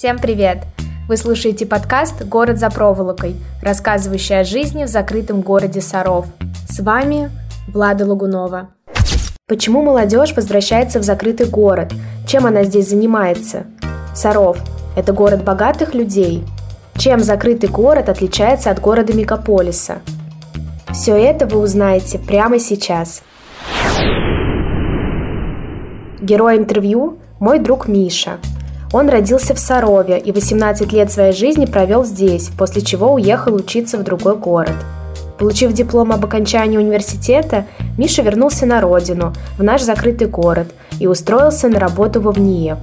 Всем привет! Вы слушаете подкаст «Город за проволокой», рассказывающий о жизни в закрытом городе Саров. С вами Влада Лагунова. Почему молодежь возвращается в закрытый город? Чем она здесь занимается? Саров – это город богатых людей. Чем закрытый город отличается от города-мегаполиса? Все это вы узнаете прямо сейчас. Герой интервью – мой друг Миша – он родился в Сарове и 18 лет своей жизни провел здесь, после чего уехал учиться в другой город. Получив диплом об окончании университета, Миша вернулся на родину, в наш закрытый город, и устроился на работу во ВНИЕВ.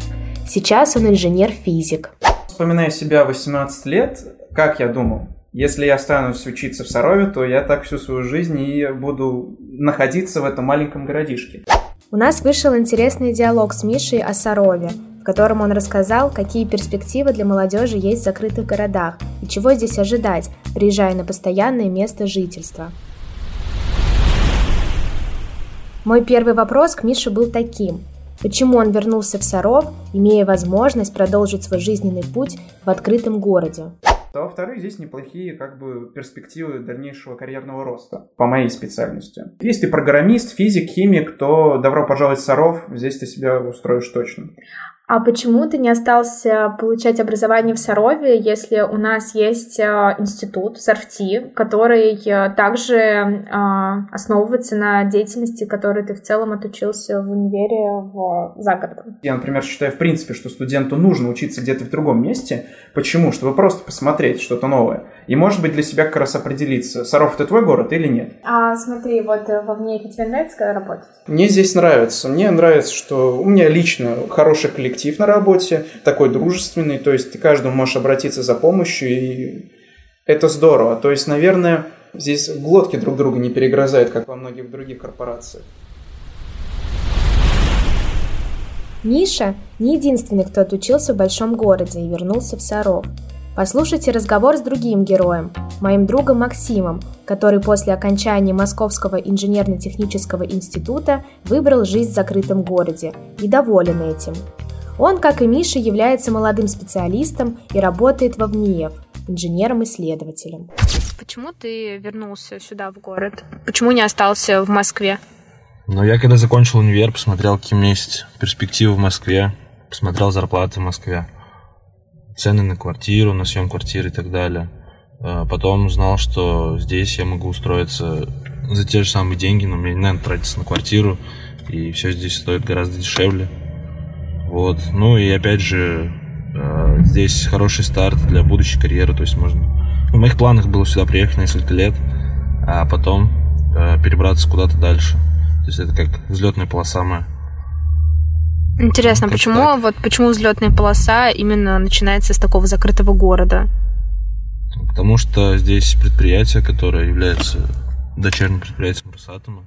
Сейчас он инженер-физик. Вспоминая себя 18 лет, как я думал, если я останусь учиться в Сарове, то я так всю свою жизнь и буду находиться в этом маленьком городишке. У нас вышел интересный диалог с Мишей о Сарове, котором он рассказал, какие перспективы для молодежи есть в закрытых городах и чего здесь ожидать, приезжая на постоянное место жительства. Мой первый вопрос к Мише был таким. Почему он вернулся в Саров, имея возможность продолжить свой жизненный путь в открытом городе? то во-вторых, здесь неплохие как бы перспективы дальнейшего карьерного роста по моей специальности. Если ты программист, физик, химик, то добро пожаловать в Саров, здесь ты себя устроишь точно. А почему ты не остался получать образование в Сарове, если у нас есть э, институт САРФТИ, который э, также э, основывается на деятельности, которой ты в целом отучился в универе в загородку? Я, например, считаю в принципе, что студенту нужно учиться где-то в другом месте. Почему? Чтобы просто посмотреть что-то новое. И, может быть, для себя как раз определиться, Саров это твой город или нет. А смотри, вот во мне тебе нравится работать? Мне здесь нравится. Мне нравится, что у меня лично хороший коллектив коллектив на работе, такой дружественный, то есть ты каждому можешь обратиться за помощью, и это здорово. То есть, наверное, здесь глотки друг друга не перегрызают, как во многих других корпорациях. Миша не единственный, кто отучился в большом городе и вернулся в Саров. Послушайте разговор с другим героем, моим другом Максимом, который после окончания Московского инженерно-технического института выбрал жизнь в закрытом городе и доволен этим. Он, как и Миша, является молодым специалистом и работает во ВНИЕВ, инженером-исследователем. Почему ты вернулся сюда, в город? Почему не остался в Москве? Ну, я когда закончил универ, посмотрел, какие у меня есть перспективы в Москве, посмотрел зарплаты в Москве, цены на квартиру, на съем квартиры и так далее. А потом узнал, что здесь я могу устроиться за те же самые деньги, но мне не надо тратиться на квартиру, и все здесь стоит гораздо дешевле. Вот. Ну и опять же, э, здесь хороший старт для будущей карьеры, то есть можно... В моих планах было сюда приехать на несколько лет, а потом э, перебраться куда-то дальше. То есть это как взлетная полоса моя. Интересно, почему так. вот почему взлетная полоса именно начинается с такого закрытого города? Потому что здесь предприятие, которое является дочерним предприятием Росатома.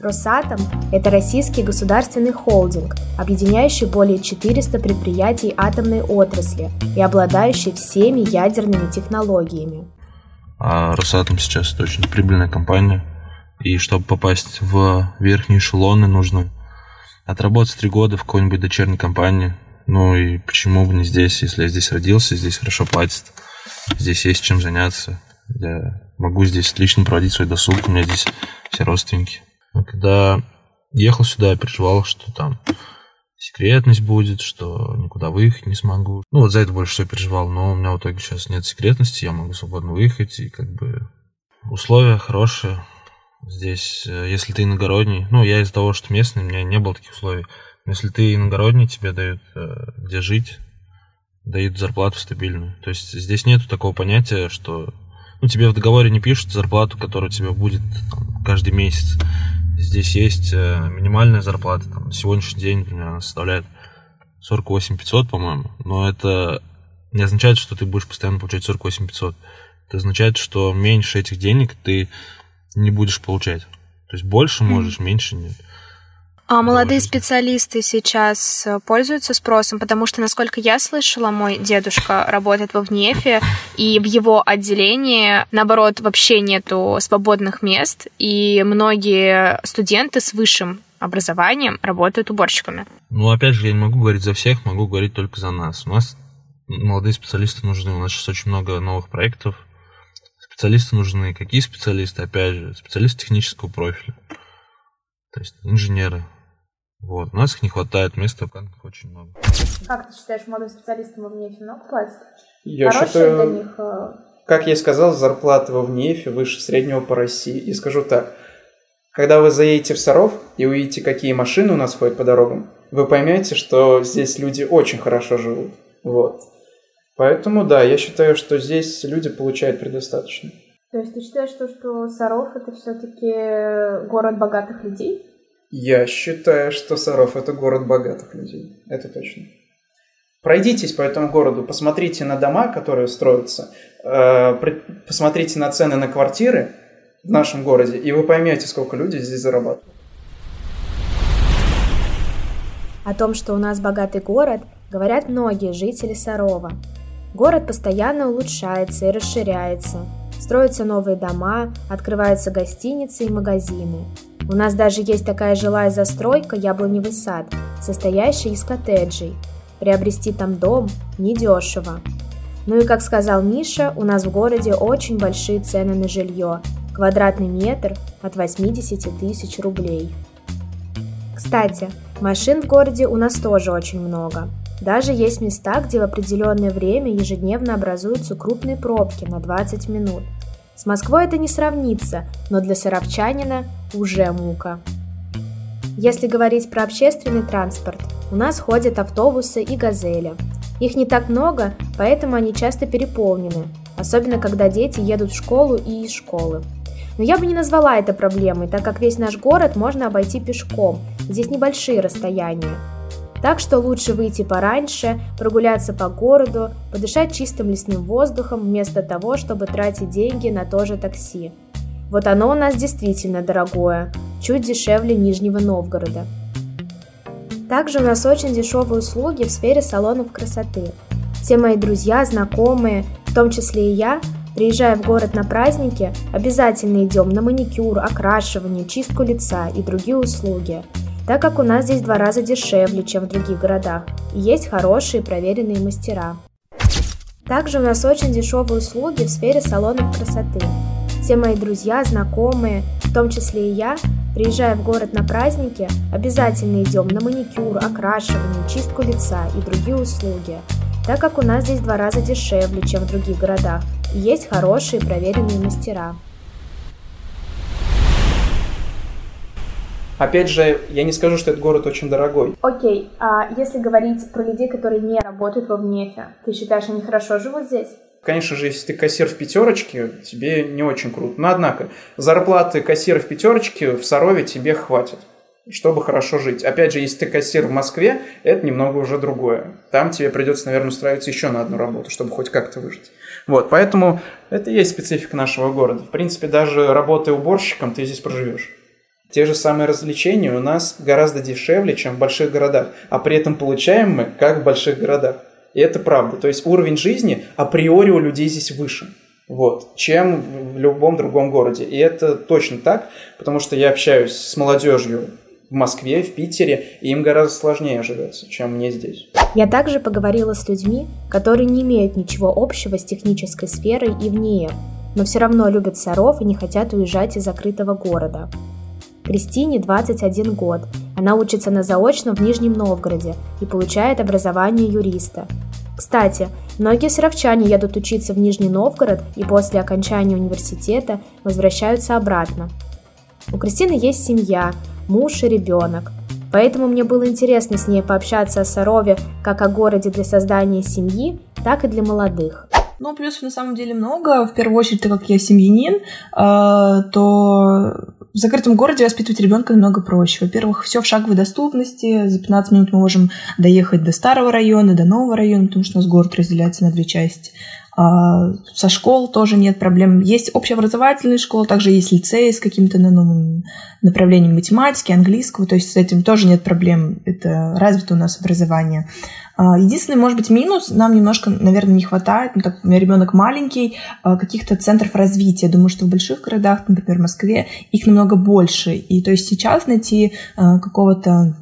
Росатом – это российский государственный холдинг, объединяющий более 400 предприятий атомной отрасли и обладающий всеми ядерными технологиями. А Росатом сейчас это очень прибыльная компания, и чтобы попасть в верхние эшелоны, нужно отработать три года в какой-нибудь дочерней компании. Ну и почему бы не здесь, если я здесь родился, здесь хорошо платят, здесь есть чем заняться. Я могу здесь отлично проводить свой досуг, у меня здесь все родственники. А когда ехал сюда, я переживал, что там секретность будет, что никуда выехать не смогу. Ну, вот за это больше всего переживал, но у меня в итоге сейчас нет секретности, я могу свободно выехать, и как бы условия хорошие. Здесь, э, если ты иногородний, ну, я из-за того, что местный, у меня не было таких условий, но если ты иногородний, тебе дают э, где жить, дают зарплату стабильную. То есть здесь нету такого понятия, что ну, тебе в договоре не пишут зарплату, которая тебе будет там, каждый месяц. Здесь есть э, минимальная зарплата. Там, на сегодняшний день, например, она составляет 48 500, по-моему. Но это не означает, что ты будешь постоянно получать 48 500. Это означает, что меньше этих денег ты не будешь получать. То есть больше можешь, меньше нет. А молодые специалисты сейчас э, пользуются спросом, потому что, насколько я слышала, мой дедушка работает во ВНЕФе, и в его отделении, наоборот, вообще нету свободных мест, и многие студенты с высшим образованием работают уборщиками. Ну, опять же, я не могу говорить за всех, могу говорить только за нас. У нас молодые специалисты нужны. У нас сейчас очень много новых проектов. Специалисты нужны. Какие специалисты? Опять же, специалисты технического профиля. То есть инженеры. Вот. У нас их не хватает, мест вакантных очень много. Как ты считаешь, молодым специалистам во ВНЕФе много платят? Я считаю, для них э, как я и сказал, зарплата во ВНИЭФе выше среднего по России. И скажу так, когда вы заедете в Саров и увидите, какие машины у нас ходят по дорогам, вы поймете, что здесь люди очень хорошо живут. Вот. Поэтому, да, я считаю, что здесь люди получают предостаточно. То есть ты считаешь, что, что Саров это все-таки город богатых людей? Я считаю, что Саров это город богатых людей. Это точно. Пройдитесь по этому городу, посмотрите на дома, которые строятся, э, посмотрите на цены на квартиры в нашем городе, и вы поймете, сколько люди здесь зарабатывают. О том, что у нас богатый город, говорят многие жители Сарова. Город постоянно улучшается и расширяется. Строятся новые дома, открываются гостиницы и магазины. У нас даже есть такая жилая застройка «Яблоневый сад», состоящая из коттеджей – Приобрести там дом недешево. Ну и как сказал Миша, у нас в городе очень большие цены на жилье. Квадратный метр от 80 тысяч рублей. Кстати, машин в городе у нас тоже очень много. Даже есть места, где в определенное время ежедневно образуются крупные пробки на 20 минут. С Москвой это не сравнится, но для саровчанина уже мука. Если говорить про общественный транспорт, у нас ходят автобусы и газели. Их не так много, поэтому они часто переполнены, особенно когда дети едут в школу и из школы. Но я бы не назвала это проблемой, так как весь наш город можно обойти пешком, здесь небольшие расстояния. Так что лучше выйти пораньше, прогуляться по городу, подышать чистым лесным воздухом, вместо того, чтобы тратить деньги на то же такси. Вот оно у нас действительно дорогое, чуть дешевле Нижнего Новгорода. Также у нас очень дешевые услуги в сфере салонов красоты. Все мои друзья, знакомые, в том числе и я, приезжая в город на праздники, обязательно идем на маникюр, окрашивание, чистку лица и другие услуги, так как у нас здесь два раза дешевле, чем в других городах, и есть хорошие проверенные мастера. Также у нас очень дешевые услуги в сфере салонов красоты. Все мои друзья, знакомые, в том числе и я, Приезжая в город на праздники, обязательно идем на маникюр, окрашивание, чистку лица и другие услуги, так как у нас здесь два раза дешевле, чем в других городах, и есть хорошие проверенные мастера. Опять же, я не скажу, что этот город очень дорогой. Окей, а если говорить про людей, которые не работают во ВНЕФе, ты считаешь, они хорошо живут здесь? Конечно же, если ты кассир в пятерочке, тебе не очень круто. Но однако, зарплаты кассира в пятерочке в Сарове тебе хватит чтобы хорошо жить. Опять же, если ты кассир в Москве, это немного уже другое. Там тебе придется, наверное, устраиваться еще на одну работу, чтобы хоть как-то выжить. Вот, поэтому это и есть специфика нашего города. В принципе, даже работая уборщиком, ты здесь проживешь. Те же самые развлечения у нас гораздо дешевле, чем в больших городах, а при этом получаем мы, как в больших городах. И это правда. То есть уровень жизни априори у людей здесь выше, вот, чем в любом другом городе. И это точно так, потому что я общаюсь с молодежью в Москве, в Питере, и им гораздо сложнее живется, чем мне здесь. Я также поговорила с людьми, которые не имеют ничего общего с технической сферой и в ней, но все равно любят Саров и не хотят уезжать из закрытого города. Кристине 21 год. Она учится на заочном в Нижнем Новгороде и получает образование юриста. Кстати, многие саровчане едут учиться в Нижний Новгород и после окончания университета возвращаются обратно. У Кристины есть семья, муж и ребенок. Поэтому мне было интересно с ней пообщаться о Сарове как о городе для создания семьи, так и для молодых. Ну, плюсов на самом деле много. В первую очередь, так как я семьянин, э, то в закрытом городе воспитывать ребенка намного проще. Во-первых, все в шаговой доступности. За 15 минут мы можем доехать до старого района, до нового района, потому что у нас город разделяется на две части. А со школ тоже нет проблем. Есть общеобразовательные школы, также есть лицеи с каким-то новым направлением математики, английского, то есть с этим тоже нет проблем. Это развито у нас образование. А, единственный, может быть, минус, нам немножко, наверное, не хватает, ну, так, у меня ребенок маленький, а, каких-то центров развития. Думаю, что в больших городах, например, в Москве, их намного больше. И то есть сейчас найти а, какого-то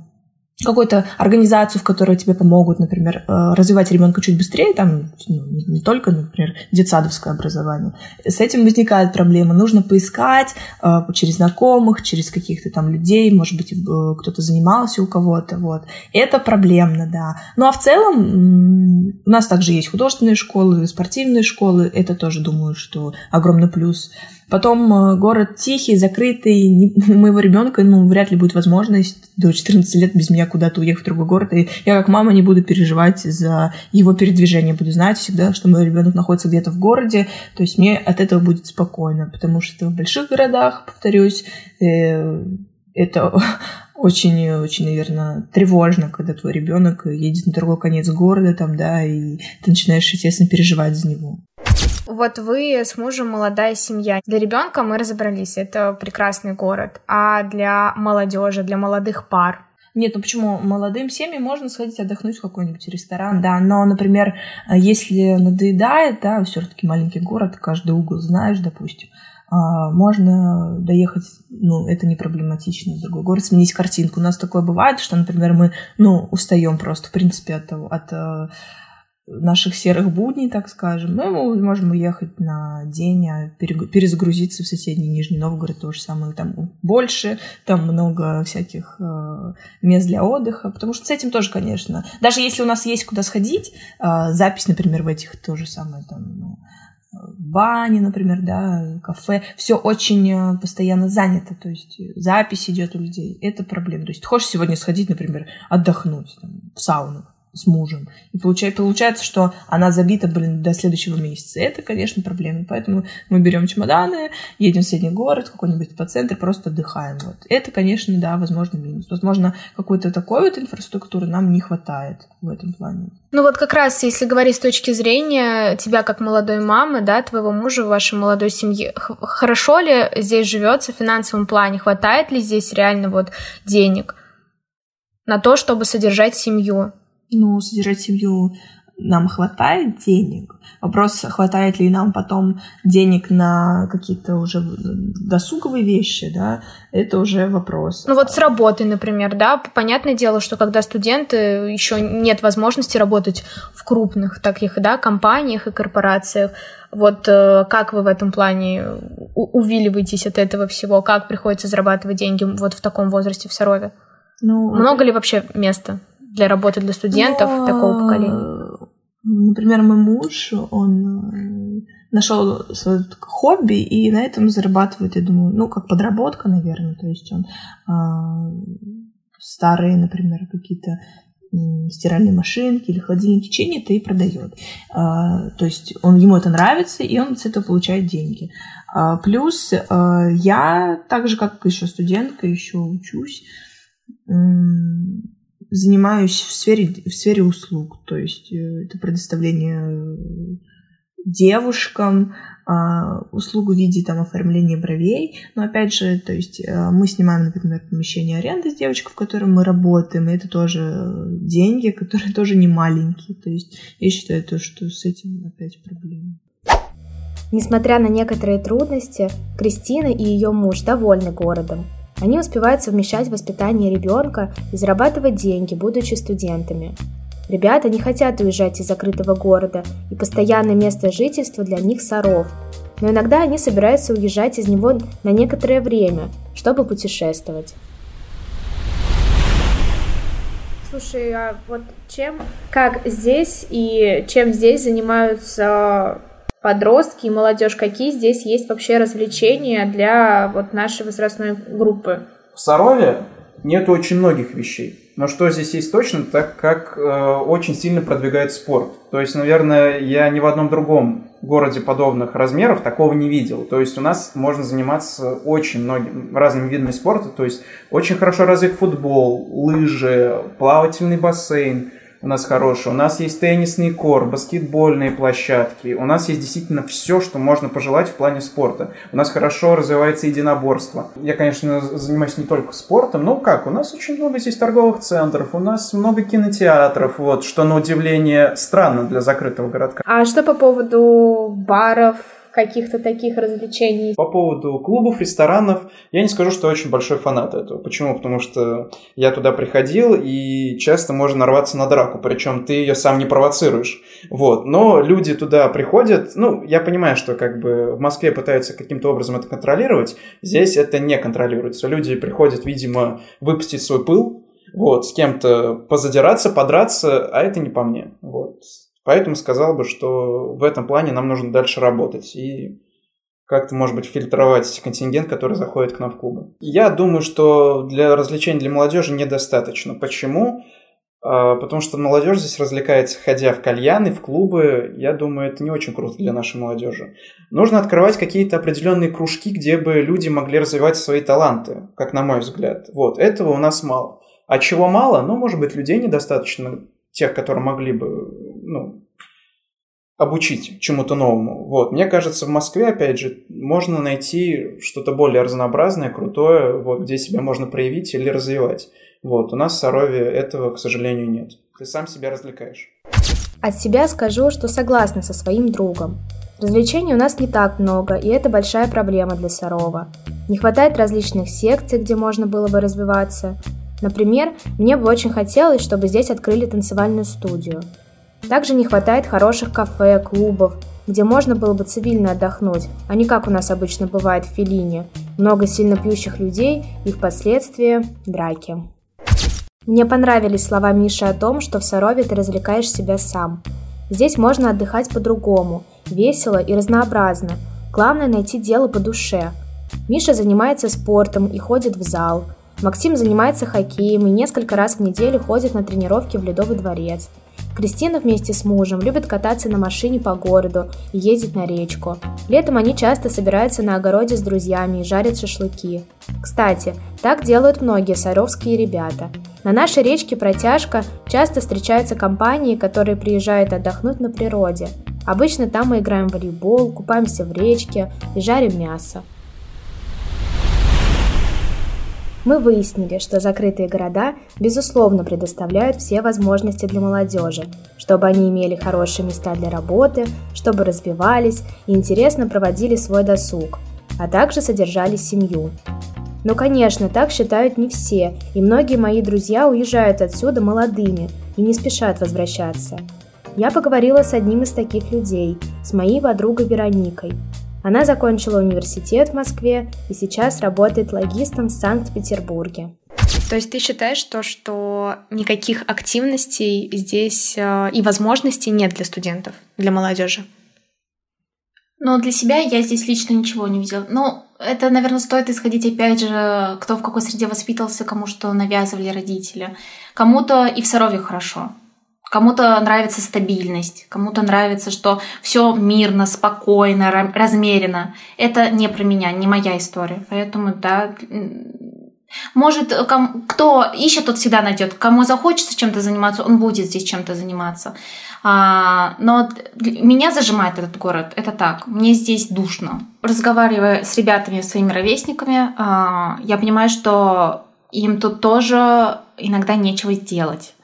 какую-то организацию, в которой тебе помогут, например, э, развивать ребенка чуть быстрее, там ну, не только, например, детсадовское образование. С этим возникают проблемы. Нужно поискать э, через знакомых, через каких-то там людей, может быть, э, кто-то занимался у кого-то. Вот. Это проблемно, да. Ну а в целом у нас также есть художественные школы, спортивные школы. Это тоже, думаю, что огромный плюс. Потом э, город тихий, закрытый. У моего ребенка, ну, вряд ли будет возможность до 14 лет без меня куда-то уехать в другой город. И я как мама не буду переживать за его передвижение. Буду знать всегда, что мой ребенок находится где-то в городе. То есть мне от этого будет спокойно. Потому что в больших городах, повторюсь, э, это очень-очень, наверное, тревожно, когда твой ребенок едет на другой конец города, там, да, и ты начинаешь, естественно, переживать за него. Вот вы с мужем молодая семья. Для ребенка мы разобрались, это прекрасный город. А для молодежи, для молодых пар? Нет, ну почему? Молодым семьям можно сходить отдохнуть в какой-нибудь ресторан, да, но, например, если надоедает, да, все таки маленький город, каждый угол знаешь, допустим, а, можно доехать, ну, это не проблематично в другой город, сменить картинку. У нас такое бывает, что, например, мы, ну, устаем просто, в принципе, от того, от э, наших серых будней, так скажем. Ну, мы можем уехать на день, а перезагрузиться в соседний Нижний Новгород, то же самое. Там больше, там много всяких э, мест для отдыха, потому что с этим тоже, конечно, даже если у нас есть куда сходить, э, запись, например, в этих то же самое, там, ну, бани, например, да, кафе, все очень э, постоянно занято, то есть запись идет у людей, это проблема. То есть ты хочешь сегодня сходить, например, отдохнуть там, в сауну, с мужем. И получается, получается, что она забита, блин, до следующего месяца. Это, конечно, проблема. Поэтому мы берем чемоданы, едем в соседний город, какой-нибудь по центру, просто отдыхаем. Вот. Это, конечно, да, возможно, минус. Возможно, какой-то такой вот инфраструктуры нам не хватает в этом плане. Ну вот как раз, если говорить с точки зрения тебя как молодой мамы, да, твоего мужа, вашей молодой семьи, хорошо ли здесь живется в финансовом плане? Хватает ли здесь реально вот денег на то, чтобы содержать семью? Ну, содержать семью нам хватает денег. Вопрос, хватает ли нам потом денег на какие-то уже досуговые вещи, да, это уже вопрос. Ну вот с работой, например, да, понятное дело, что когда студенты, еще нет возможности работать в крупных таких, да, компаниях и корпорациях, вот э, как вы в этом плане увиливаетесь от этого всего, как приходится зарабатывать деньги вот в таком возрасте в Сарове? Ну, Много ли вообще места? Для работы для студентов Но, такого поколения? Например, мой муж, он э, нашел свое хобби и на этом зарабатывает, я думаю, ну, как подработка, наверное. То есть он э, старые, например, какие-то стиральные машинки или холодильники чинит и продает. А, то есть он, ему это нравится, и он с этого получает деньги. А, плюс а, я, так же как еще студентка, еще учусь, занимаюсь в сфере, в сфере услуг, то есть э, это предоставление э, девушкам а, услугу в виде там оформления бровей, но опять же, то есть э, мы снимаем, например, помещение аренды с девочкой, в котором мы работаем, и это тоже деньги, которые тоже не маленькие, то есть я считаю то, что с этим опять проблема. Несмотря на некоторые трудности, Кристина и ее муж довольны городом. Они успевают совмещать воспитание ребенка и зарабатывать деньги, будучи студентами. Ребята не хотят уезжать из закрытого города, и постоянное место жительства для них Саров. Но иногда они собираются уезжать из него на некоторое время, чтобы путешествовать. Слушай, а вот чем, как здесь и чем здесь занимаются подростки и молодежь, какие здесь есть вообще развлечения для вот нашей возрастной группы? В Сарове нет очень многих вещей. Но что здесь есть точно, так как э, очень сильно продвигает спорт. То есть, наверное, я ни в одном другом городе подобных размеров такого не видел. То есть у нас можно заниматься очень многими разными видами спорта. То есть очень хорошо развит футбол, лыжи, плавательный бассейн – у нас хороший. У нас есть теннисный кор, баскетбольные площадки. У нас есть действительно все, что можно пожелать в плане спорта. У нас хорошо развивается единоборство. Я, конечно, занимаюсь не только спортом, но как? У нас очень много здесь торговых центров, у нас много кинотеатров, вот, что на удивление странно для закрытого городка. А что по поводу баров, каких-то таких развлечений. По поводу клубов, ресторанов, я не скажу, что я очень большой фанат этого. Почему? Потому что я туда приходил, и часто можно нарваться на драку, причем ты ее сам не провоцируешь. Вот. Но люди туда приходят, ну, я понимаю, что как бы в Москве пытаются каким-то образом это контролировать, здесь это не контролируется. Люди приходят, видимо, выпустить свой пыл, вот, с кем-то позадираться, подраться, а это не по мне. Вот. Поэтому сказал бы, что в этом плане нам нужно дальше работать и как-то, может быть, фильтровать контингент, который заходит к нам в клубы. Я думаю, что для развлечений для молодежи недостаточно. Почему? А, потому что молодежь здесь развлекается, ходя в кальяны, в клубы. Я думаю, это не очень круто для нашей молодежи. Нужно открывать какие-то определенные кружки, где бы люди могли развивать свои таланты, как на мой взгляд. Вот, этого у нас мало. А чего мало? Ну, может быть, людей недостаточно, тех, которые могли бы ну, обучить чему-то новому. Вот. Мне кажется, в Москве, опять же, можно найти что-то более разнообразное, крутое, вот, где себя можно проявить или развивать. Вот. У нас в Сарове этого, к сожалению, нет. Ты сам себя развлекаешь. От себя скажу, что согласна со своим другом. Развлечений у нас не так много, и это большая проблема для Сарова. Не хватает различных секций, где можно было бы развиваться. Например, мне бы очень хотелось, чтобы здесь открыли танцевальную студию – также не хватает хороших кафе, клубов, где можно было бы цивильно отдохнуть, а не как у нас обычно бывает в Филине. Много сильно пьющих людей и впоследствии драки. Мне понравились слова Миши о том, что в Сарове ты развлекаешь себя сам. Здесь можно отдыхать по-другому, весело и разнообразно. Главное найти дело по душе. Миша занимается спортом и ходит в зал. Максим занимается хоккеем и несколько раз в неделю ходит на тренировки в Ледовый дворец – Кристина вместе с мужем любит кататься на машине по городу и ездить на речку. Летом они часто собираются на огороде с друзьями и жарят шашлыки. Кстати, так делают многие саровские ребята. На нашей речке Протяжка часто встречаются компании, которые приезжают отдохнуть на природе. Обычно там мы играем в волейбол, купаемся в речке и жарим мясо. Мы выяснили, что закрытые города, безусловно, предоставляют все возможности для молодежи, чтобы они имели хорошие места для работы, чтобы развивались и интересно проводили свой досуг, а также содержали семью. Но, конечно, так считают не все, и многие мои друзья уезжают отсюда молодыми и не спешат возвращаться. Я поговорила с одним из таких людей, с моей подругой Вероникой. Она закончила университет в Москве и сейчас работает логистом в Санкт-Петербурге. То есть ты считаешь то, что никаких активностей здесь э, и возможностей нет для студентов, для молодежи? Ну, для себя я здесь лично ничего не видела. Ну, это, наверное, стоит исходить, опять же, кто в какой среде воспитывался, кому что навязывали родители. Кому-то и в Сарове хорошо. Кому-то нравится стабильность, кому-то нравится, что все мирно, спокойно, размеренно. Это не про меня, не моя история. Поэтому, да, может, кто ищет, тот всегда найдет. Кому захочется чем-то заниматься, он будет здесь чем-то заниматься. А, но меня зажимает этот город, это так. Мне здесь душно. Разговаривая с ребятами, своими ровесниками, а, я понимаю, что им тут тоже иногда нечего сделать.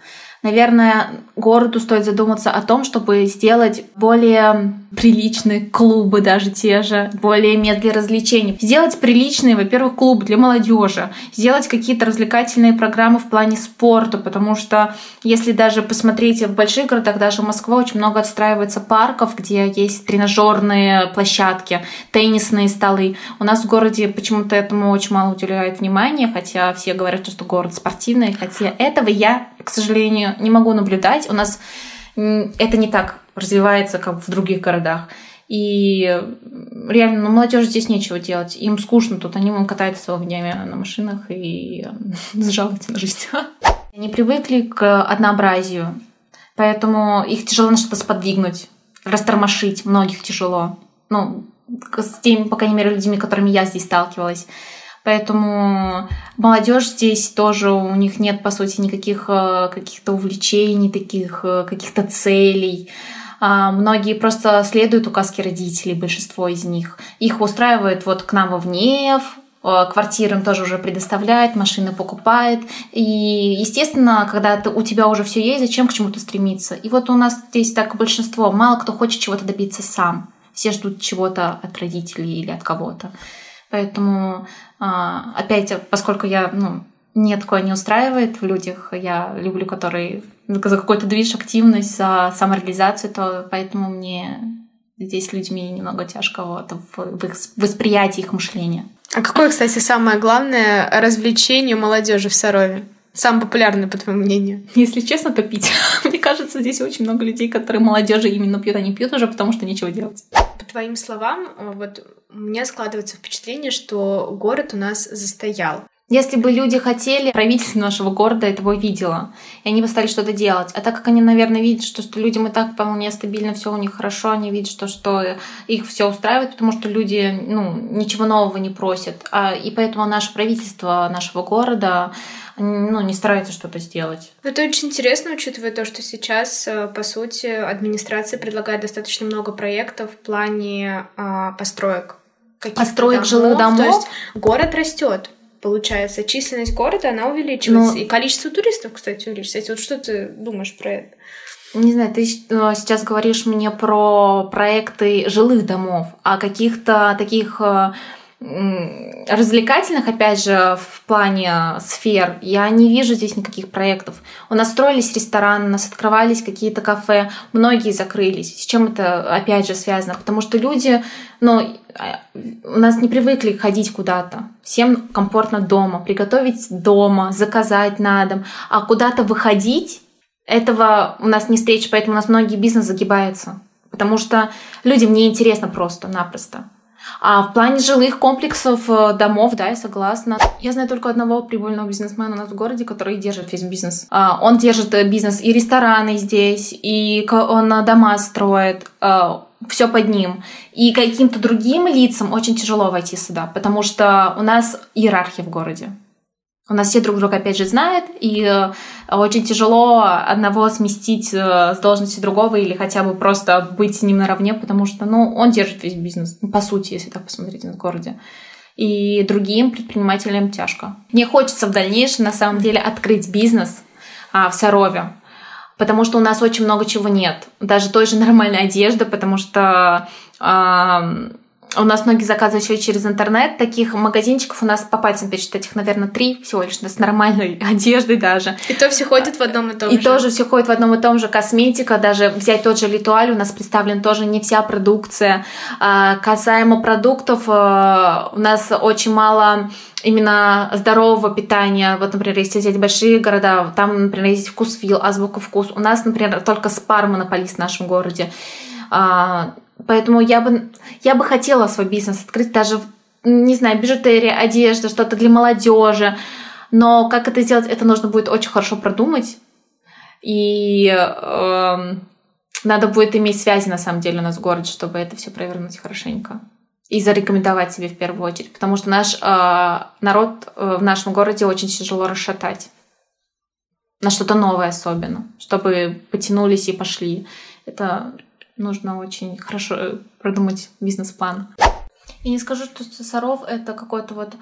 Наверное, городу стоит задуматься о том, чтобы сделать более приличные клубы, даже те же, более мест для развлечений. Сделать приличные, во-первых, клубы для молодежи, сделать какие-то развлекательные программы в плане спорта, потому что если даже посмотреть в больших городах, даже в Москве очень много отстраивается парков, где есть тренажерные площадки, теннисные столы. У нас в городе почему-то этому очень мало уделяют внимания, хотя все говорят, что город спортивный, хотя этого я, к сожалению, не могу наблюдать. У нас это не так развивается, как в других городах. И реально, ну, молодежи здесь нечего делать. Им скучно тут. Они вон катаются целыми днями на машинах и жалуются на жизнь. Они привыкли к однообразию. Поэтому их тяжело на что-то сподвигнуть, растормошить. Многих тяжело. Ну, с теми, по крайней мере, людьми, которыми я здесь сталкивалась. Поэтому молодежь здесь тоже, у них нет, по сути, никаких э, каких-то увлечений, таких э, каких-то целей. А, многие просто следуют указке родителей, большинство из них. Их устраивает вот к нам во ВНЕФ, э, квартиры им тоже уже предоставляет, машины покупает. И, естественно, когда ты, у тебя уже все есть, зачем к чему-то стремиться? И вот у нас здесь так большинство, мало кто хочет чего-то добиться сам. Все ждут чего-то от родителей или от кого-то. Поэтому, а, опять, поскольку я, ну, мне такое не устраивает в людях, я люблю, которые за какой-то движ, активность, за самореализацию, то поэтому мне здесь с людьми немного тяжко вот, в их восприятии их мышления. А какое, кстати, самое главное развлечение молодежи в Сарове? Самое популярное, по твоему мнению? Если честно, то пить. Мне кажется, здесь очень много людей, которые молодежи именно пьют, они пьют уже, потому что нечего делать. По твоим словам, вот у меня складывается впечатление, что город у нас застоял. Если бы люди хотели, правительство нашего города этого видело, и они бы стали что-то делать. А так как они, наверное, видят, что, что людям и так вполне стабильно, все у них хорошо, они видят, что, что их все устраивает, потому что люди ну, ничего нового не просят. А, и поэтому наше правительство нашего города ну, не старается что-то сделать. Это очень интересно, учитывая то, что сейчас, э, по сути, администрация предлагает достаточно много проектов в плане а, построек. Построек домов. жилых домов? То есть город растет получается, численность города, она увеличивается. Но... И количество туристов, кстати, увеличивается. Вот что ты думаешь про это? Не знаю, ты э, сейчас говоришь мне про проекты жилых домов, а каких-то таких э, развлекательных, опять же, в плане сфер, я не вижу здесь никаких проектов. У нас строились рестораны, у нас открывались какие-то кафе, многие закрылись. С чем это, опять же, связано? Потому что люди, ну, у нас не привыкли ходить куда-то. Всем комфортно дома, приготовить дома, заказать на дом. А куда-то выходить, этого у нас не встреча, поэтому у нас многие бизнес загибаются. Потому что людям неинтересно просто-напросто. А в плане жилых комплексов, э, домов, да, я согласна. Я знаю только одного прибыльного бизнесмена у нас в городе, который держит весь бизнес. А, он держит э, бизнес и рестораны здесь, и он э, дома строит, все под ним. И каким-то другим лицам очень тяжело войти сюда, потому что у нас иерархия в городе. У нас все друг друга, опять же, знают, и э, очень тяжело одного сместить э, с должности другого или хотя бы просто быть с ним наравне, потому что, ну, он держит весь бизнес, ну, по сути, если так посмотреть на городе. И другим предпринимателям тяжко. Мне хочется в дальнейшем, на самом деле, открыть бизнес а, в Сарове, потому что у нас очень много чего нет. Даже той же нормальной одежды, потому что а, у нас многие заказывают еще через интернет. Таких магазинчиков у нас по пальцам пересчитать их, наверное, три всего лишь, с нормальной одеждой даже. И то все ходит в одном и том и же. И тоже все ходит в одном и том же. Косметика, даже взять тот же Литуаль, у нас представлен тоже не вся продукция. А, касаемо продуктов, а, у нас очень мало именно здорового питания. Вот, например, если взять большие города, там, например, есть вкусвилл, азбука вкус. У нас, например, только спар монополист в нашем городе. Поэтому я бы, я бы хотела свой бизнес открыть даже, не знаю, бижутерия, одежда, что-то для молодежи. Но как это сделать, это нужно будет очень хорошо продумать. И э, надо будет иметь связи, на самом деле, у нас в городе, чтобы это все провернуть хорошенько. И зарекомендовать себе в первую очередь. Потому что наш э, народ э, в нашем городе очень тяжело расшатать. На что-то новое особенно. Чтобы потянулись и пошли. Это нужно очень хорошо э, продумать бизнес-план. И не скажу, что Сосаров это какой-то вот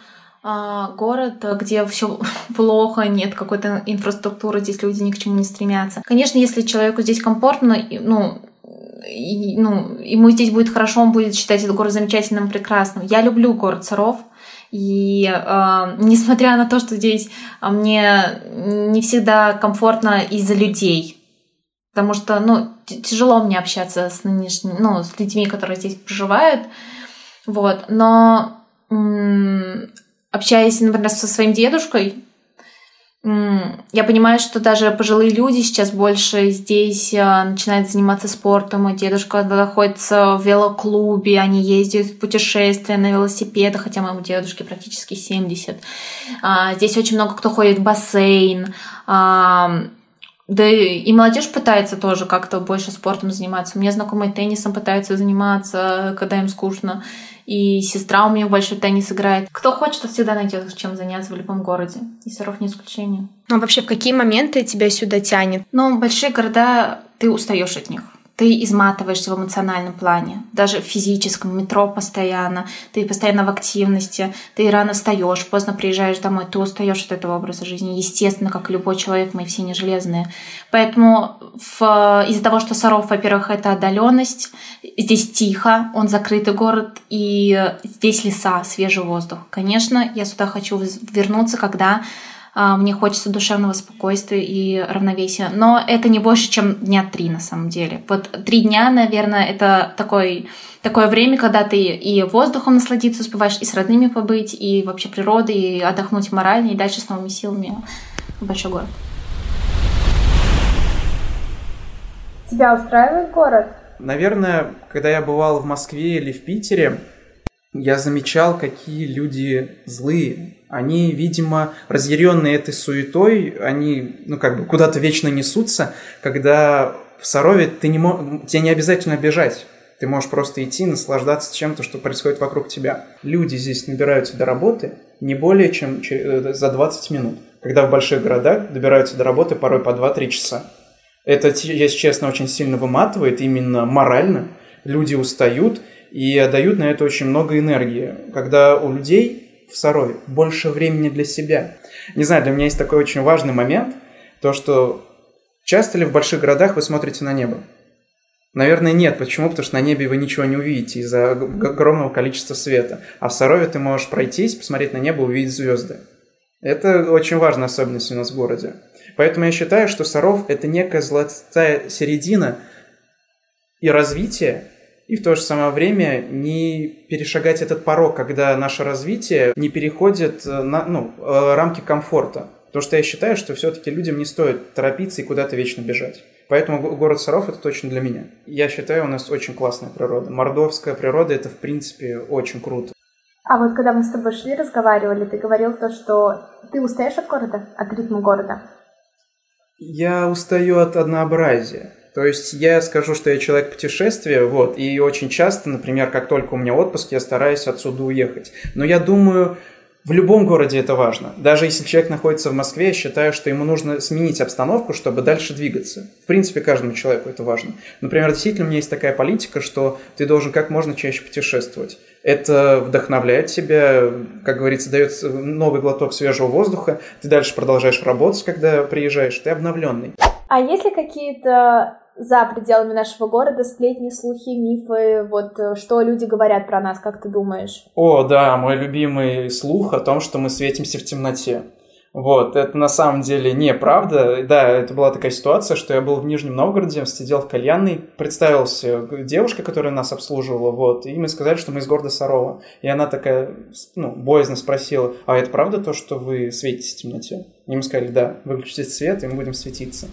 а, город, где все плохо, нет какой-то инфраструктуры, здесь люди ни к чему не стремятся. Конечно, если человеку здесь комфортно, ну, и, ну, ему здесь будет хорошо, он будет считать этот город замечательным, прекрасным. Я люблю город Саров, и э, несмотря на то, что здесь мне не всегда комфортно из-за людей, Потому что, ну, тяжело мне общаться с нынешними, ну, с людьми, которые здесь проживают. Вот. Но общаясь, например, со своим дедушкой, я понимаю, что даже пожилые люди сейчас больше здесь а, начинают заниматься спортом. Мой дедушка находится в велоклубе, они ездят в путешествия на велосипедах, хотя моему дедушке практически 70. А, здесь очень много кто ходит в бассейн. Да и молодежь пытается тоже как-то больше спортом заниматься. У меня знакомые теннисом пытаются заниматься, когда им скучно. И сестра у меня большой теннис играет. Кто хочет, тот всегда найдет чем заняться в любом городе. И Саров не исключение. Ну а вообще в какие моменты тебя сюда тянет? Ну, большие города, ты устаешь от них ты изматываешься в эмоциональном плане, даже в физическом, метро постоянно, ты постоянно в активности, ты рано встаешь, поздно приезжаешь домой, ты устаешь от этого образа жизни, естественно, как любой человек, мы все не железные. Поэтому из-за того, что Саров, во-первых, это отдаленность, здесь тихо, он закрытый город, и здесь леса, свежий воздух. Конечно, я сюда хочу вернуться, когда мне хочется душевного спокойствия и равновесия. Но это не больше, чем дня три на самом деле. Вот три дня, наверное, это такой, такое время, когда ты и воздухом насладиться успеваешь, и с родными побыть, и вообще природой, и отдохнуть морально, и дальше с новыми силами в большой город. Тебя устраивает город? Наверное, когда я бывал в Москве или в Питере, я замечал, какие люди злые. Они, видимо, разъяренные этой суетой, они, ну, как бы куда-то вечно несутся, когда в Сарове ты не мо... тебе не обязательно бежать. Ты можешь просто идти, наслаждаться чем-то, что происходит вокруг тебя. Люди здесь набираются до работы не более чем э, за 20 минут. Когда в больших городах добираются до работы порой по 2-3 часа. Это, если честно, очень сильно выматывает именно морально. Люди устают, и отдают на это очень много энергии. Когда у людей в Сарове больше времени для себя. Не знаю, для меня есть такой очень важный момент, то, что часто ли в больших городах вы смотрите на небо? Наверное, нет. Почему? Потому что на небе вы ничего не увидите из-за огромного количества света. А в Сарове ты можешь пройтись, посмотреть на небо, увидеть звезды. Это очень важная особенность у нас в городе. Поэтому я считаю, что Саров – это некая золотая середина и развитие, и в то же самое время не перешагать этот порог, когда наше развитие не переходит э, на ну, э, рамки комфорта. Потому что я считаю, что все-таки людям не стоит торопиться и куда-то вечно бежать. Поэтому город Саров это точно для меня. Я считаю, у нас очень классная природа. Мордовская природа это, в принципе, очень круто. А вот когда мы с тобой шли, разговаривали, ты говорил то, что ты устаешь от города, от ритма города? Я устаю от однообразия. То есть я скажу, что я человек путешествия, вот, и очень часто, например, как только у меня отпуск, я стараюсь отсюда уехать. Но я думаю, в любом городе это важно. Даже если человек находится в Москве, я считаю, что ему нужно сменить обстановку, чтобы дальше двигаться. В принципе, каждому человеку это важно. Например, действительно, у меня есть такая политика, что ты должен как можно чаще путешествовать. Это вдохновляет тебя, как говорится, дает новый глоток свежего воздуха. Ты дальше продолжаешь работать, когда приезжаешь. Ты обновленный. А есть ли какие-то за пределами нашего города сплетни, слухи, мифы, вот э, что люди говорят про нас, как ты думаешь? О, да, мой любимый слух о том, что мы светимся в темноте. Вот, это на самом деле неправда. Да, это была такая ситуация, что я был в Нижнем Новгороде, сидел в кальянной, представился девушке, которая нас обслуживала, вот, и мы сказали, что мы из города Сарова. И она такая, ну, боязно спросила, а это правда то, что вы светитесь в темноте? И мы сказали, да, выключите свет, и мы будем светиться.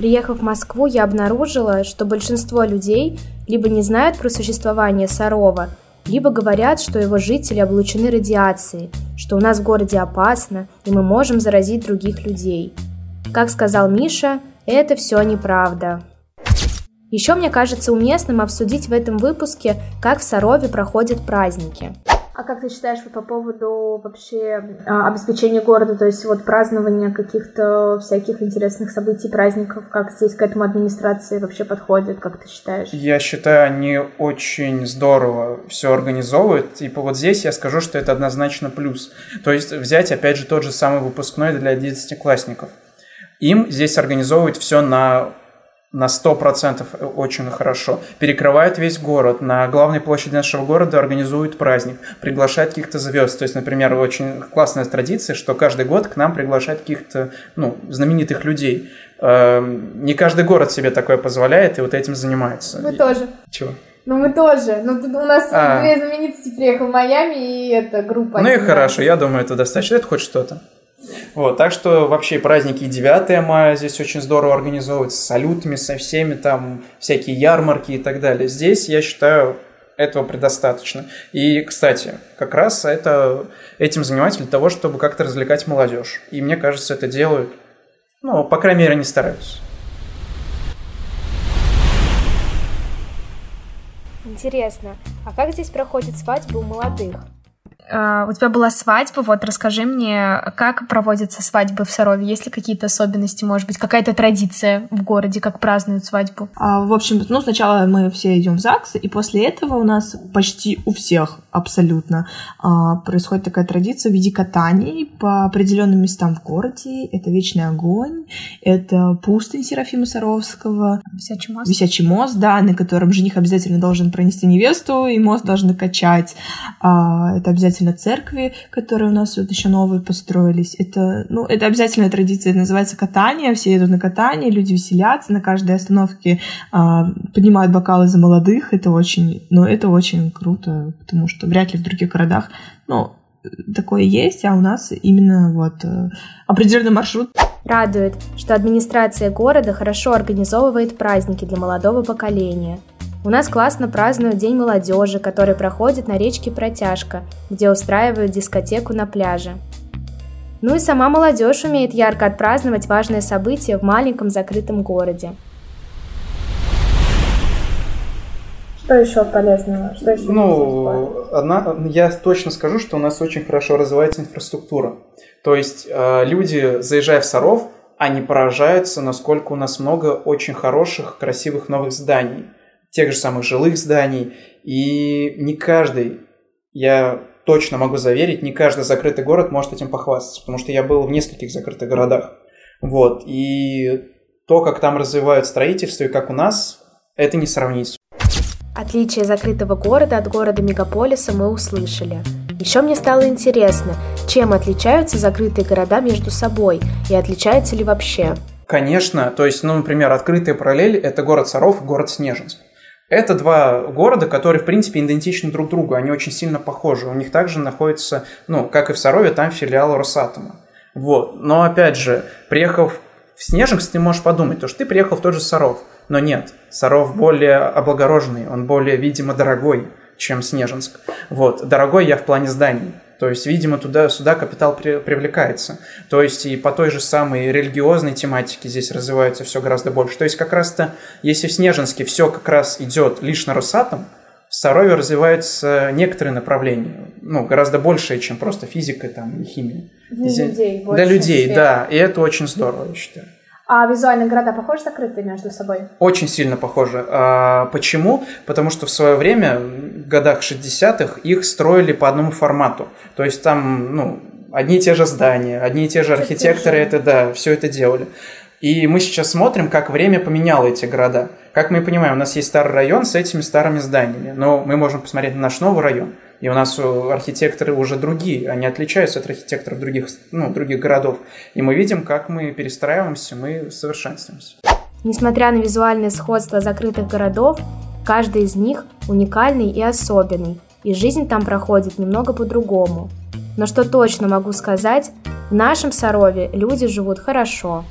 Приехав в Москву, я обнаружила, что большинство людей либо не знают про существование Сарова, либо говорят, что его жители облучены радиацией, что у нас в городе опасно, и мы можем заразить других людей. Как сказал Миша, это все неправда. Еще мне кажется уместным обсудить в этом выпуске, как в Сарове проходят праздники. А как ты считаешь вот по поводу вообще а, обеспечения города, то есть вот празднования каких-то всяких интересных событий, праздников, как здесь к этому администрации вообще подходит, как ты считаешь? Я считаю, они очень здорово все организовывают. Типа вот здесь я скажу, что это однозначно плюс. То есть взять опять же тот же самый выпускной для 11-классников. Им здесь организовывают все на на 100% очень хорошо. Перекрывает весь город. На главной площади нашего города организуют праздник. Приглашают каких-то звезд. То есть, например, очень классная традиция, что каждый год к нам приглашают каких-то ну, знаменитых людей. Эм, не каждый город себе такое позволяет и вот этим занимается. Мы тоже. Чего? Ну, мы тоже. Ну, тут у нас а. две знаменитости приехал в Майами, и это группа. Ну и хорошо, я думаю, это достаточно. Это хоть что-то. Вот, так что вообще праздники 9 мая здесь очень здорово организовывать с салютами, со всеми там, всякие ярмарки и так далее. Здесь, я считаю, этого предостаточно. И, кстати, как раз это, этим занимаются для того, чтобы как-то развлекать молодежь. И мне кажется, это делают, ну, по крайней мере, они стараются. Интересно, а как здесь проходит свадьба у молодых? А, у тебя была свадьба, вот расскажи мне, как проводятся свадьбы в Сарове, есть ли какие-то особенности, может быть, какая-то традиция в городе, как празднуют свадьбу? А, в общем, ну, сначала мы все идем в ЗАГС, и после этого у нас почти у всех абсолютно а, происходит такая традиция в виде катаний по определенным местам в городе. Это Вечный огонь, это пустынь Серафима Саровского. Висячий мост. Висячий мост, да, на котором жених обязательно должен пронести невесту, и мост должны качать. А, это обязательно церкви, которые у нас вот еще новые построились. Это, ну, это обязательная традиция, это называется катание. Все едут на катание, люди веселятся, на каждой остановке а, поднимают бокалы за молодых. Это очень, ну, это очень круто, потому что вряд ли в других городах, ну, такое есть, а у нас именно вот э, определенный маршрут. Радует, что администрация города хорошо организовывает праздники для молодого поколения. У нас классно празднуют День молодежи, который проходит на речке Протяжка, где устраивают дискотеку на пляже. Ну и сама молодежь умеет ярко отпраздновать важное событие в маленьком закрытом городе. Что еще полезного? Что еще ну, одна, я точно скажу, что у нас очень хорошо развивается инфраструктура. То есть э, люди, заезжая в Саров, они поражаются, насколько у нас много очень хороших, красивых новых зданий тех же самых жилых зданий. И не каждый, я точно могу заверить, не каждый закрытый город может этим похвастаться, потому что я был в нескольких закрытых городах. Вот. И то, как там развивают строительство и как у нас, это не сравнить. Отличие закрытого города от города-мегаполиса мы услышали. Еще мне стало интересно, чем отличаются закрытые города между собой и отличаются ли вообще? Конечно, то есть, ну, например, открытая параллель – это город Саров и город Снежинск. Это два города, которые, в принципе, идентичны друг другу, они очень сильно похожи. У них также находится, ну, как и в Сарове, там филиал Росатома. Вот. Но, опять же, приехав в Снежинск, ты можешь подумать, то, что ты приехал в тот же Саров. Но нет, Саров более облагороженный, он более, видимо, дорогой, чем Снежинск. Вот. Дорогой я в плане зданий. То есть, видимо, туда-сюда капитал при, привлекается. То есть, и по той же самой религиозной тематике здесь развивается все гораздо больше. То есть, как раз-то, если в Снежинске все как раз идет лишь на Росатом, в Сарове развиваются некоторые направления, ну, гораздо большие, чем просто физика там, и химия. Для людей. Для людей, сфера. да. И это очень здорово, я считаю. А визуально города похожи закрытые между собой? Очень сильно похожи. А почему? Потому что в свое время, в годах 60-х, их строили по одному формату. То есть там, ну, одни и те же здания, одни и те же архитекторы это, да, все это делали. И мы сейчас смотрим, как время поменяло эти города. Как мы понимаем, у нас есть старый район с этими старыми зданиями, но мы можем посмотреть на наш новый район – и у нас архитекторы уже другие, они отличаются от архитекторов других, ну, других городов. И мы видим, как мы перестраиваемся, мы совершенствуемся. Несмотря на визуальное сходство закрытых городов, каждый из них уникальный и особенный, и жизнь там проходит немного по-другому. Но что точно могу сказать, в нашем Сарове люди живут хорошо.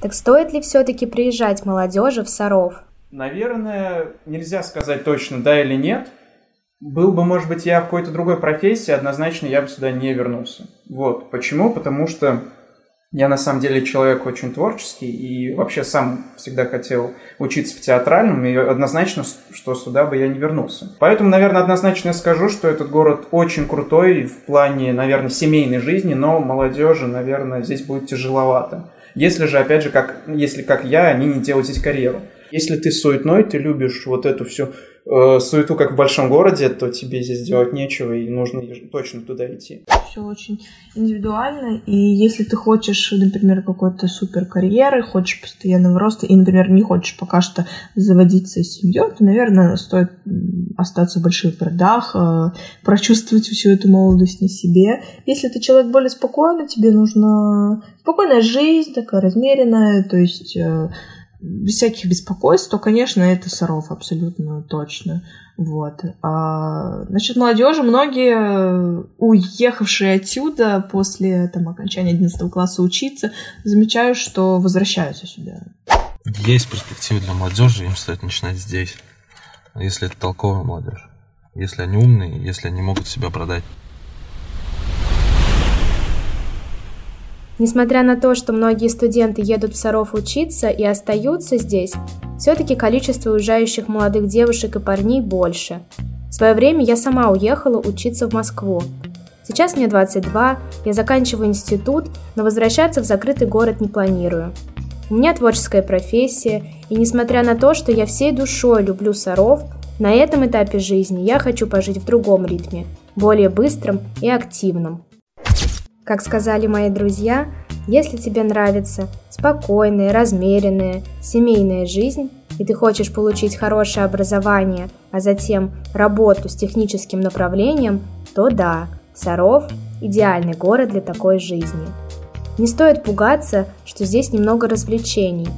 Так стоит ли все-таки приезжать молодежи в Саров? Наверное, нельзя сказать точно да или нет. Был бы, может быть, я в какой-то другой профессии, однозначно я бы сюда не вернулся. Вот. Почему? Потому что я на самом деле человек очень творческий и вообще сам всегда хотел учиться в театральном, и однозначно, что сюда бы я не вернулся. Поэтому, наверное, однозначно я скажу, что этот город очень крутой в плане, наверное, семейной жизни, но молодежи, наверное, здесь будет тяжеловато. Если же, опять же, как, если как я, они не делают здесь карьеру. Если ты суетной, ты любишь вот эту всю э, суету, как в большом городе, то тебе здесь делать нечего, и нужно точно туда идти. Все очень индивидуально, и если ты хочешь, например, какой-то супер карьеры, хочешь постоянного роста, и, например, не хочешь пока что заводиться семьей, то, наверное, стоит остаться в больших городах, э, прочувствовать всю эту молодость на себе. Если ты человек более спокойный, тебе нужна спокойная жизнь, такая размеренная, то есть э, без всяких беспокойств, то, конечно, это Саров абсолютно точно. Вот. А, насчет молодежи, многие, уехавшие отсюда после там, окончания 11 класса учиться, замечают, что возвращаются сюда. Есть перспективы для молодежи, им стоит начинать здесь, если это толковая молодежь. Если они умные, если они могут себя продать. Несмотря на то, что многие студенты едут в Саров учиться и остаются здесь, все-таки количество уезжающих молодых девушек и парней больше. В свое время я сама уехала учиться в Москву. Сейчас мне 22, я заканчиваю институт, но возвращаться в закрытый город не планирую. У меня творческая профессия, и несмотря на то, что я всей душой люблю Саров, на этом этапе жизни я хочу пожить в другом ритме, более быстром и активном. Как сказали мои друзья, если тебе нравится спокойная, размеренная, семейная жизнь, и ты хочешь получить хорошее образование, а затем работу с техническим направлением, то да, Саров – идеальный город для такой жизни. Не стоит пугаться, что здесь немного развлечений.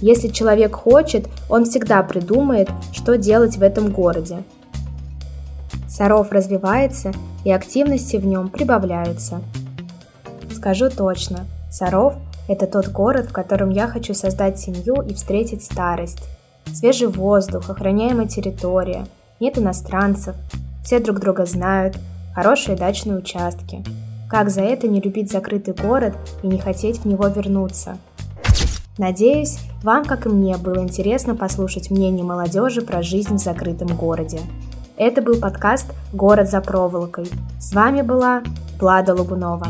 Если человек хочет, он всегда придумает, что делать в этом городе. Саров развивается, и активности в нем прибавляются. Скажу точно, Саров – это тот город, в котором я хочу создать семью и встретить старость. Свежий воздух, охраняемая территория, нет иностранцев, все друг друга знают, хорошие дачные участки – как за это не любить закрытый город и не хотеть в него вернуться? Надеюсь, вам, как и мне, было интересно послушать мнение молодежи про жизнь в закрытом городе. Это был подкаст «Город за проволокой». С вами была Влада Лугунова.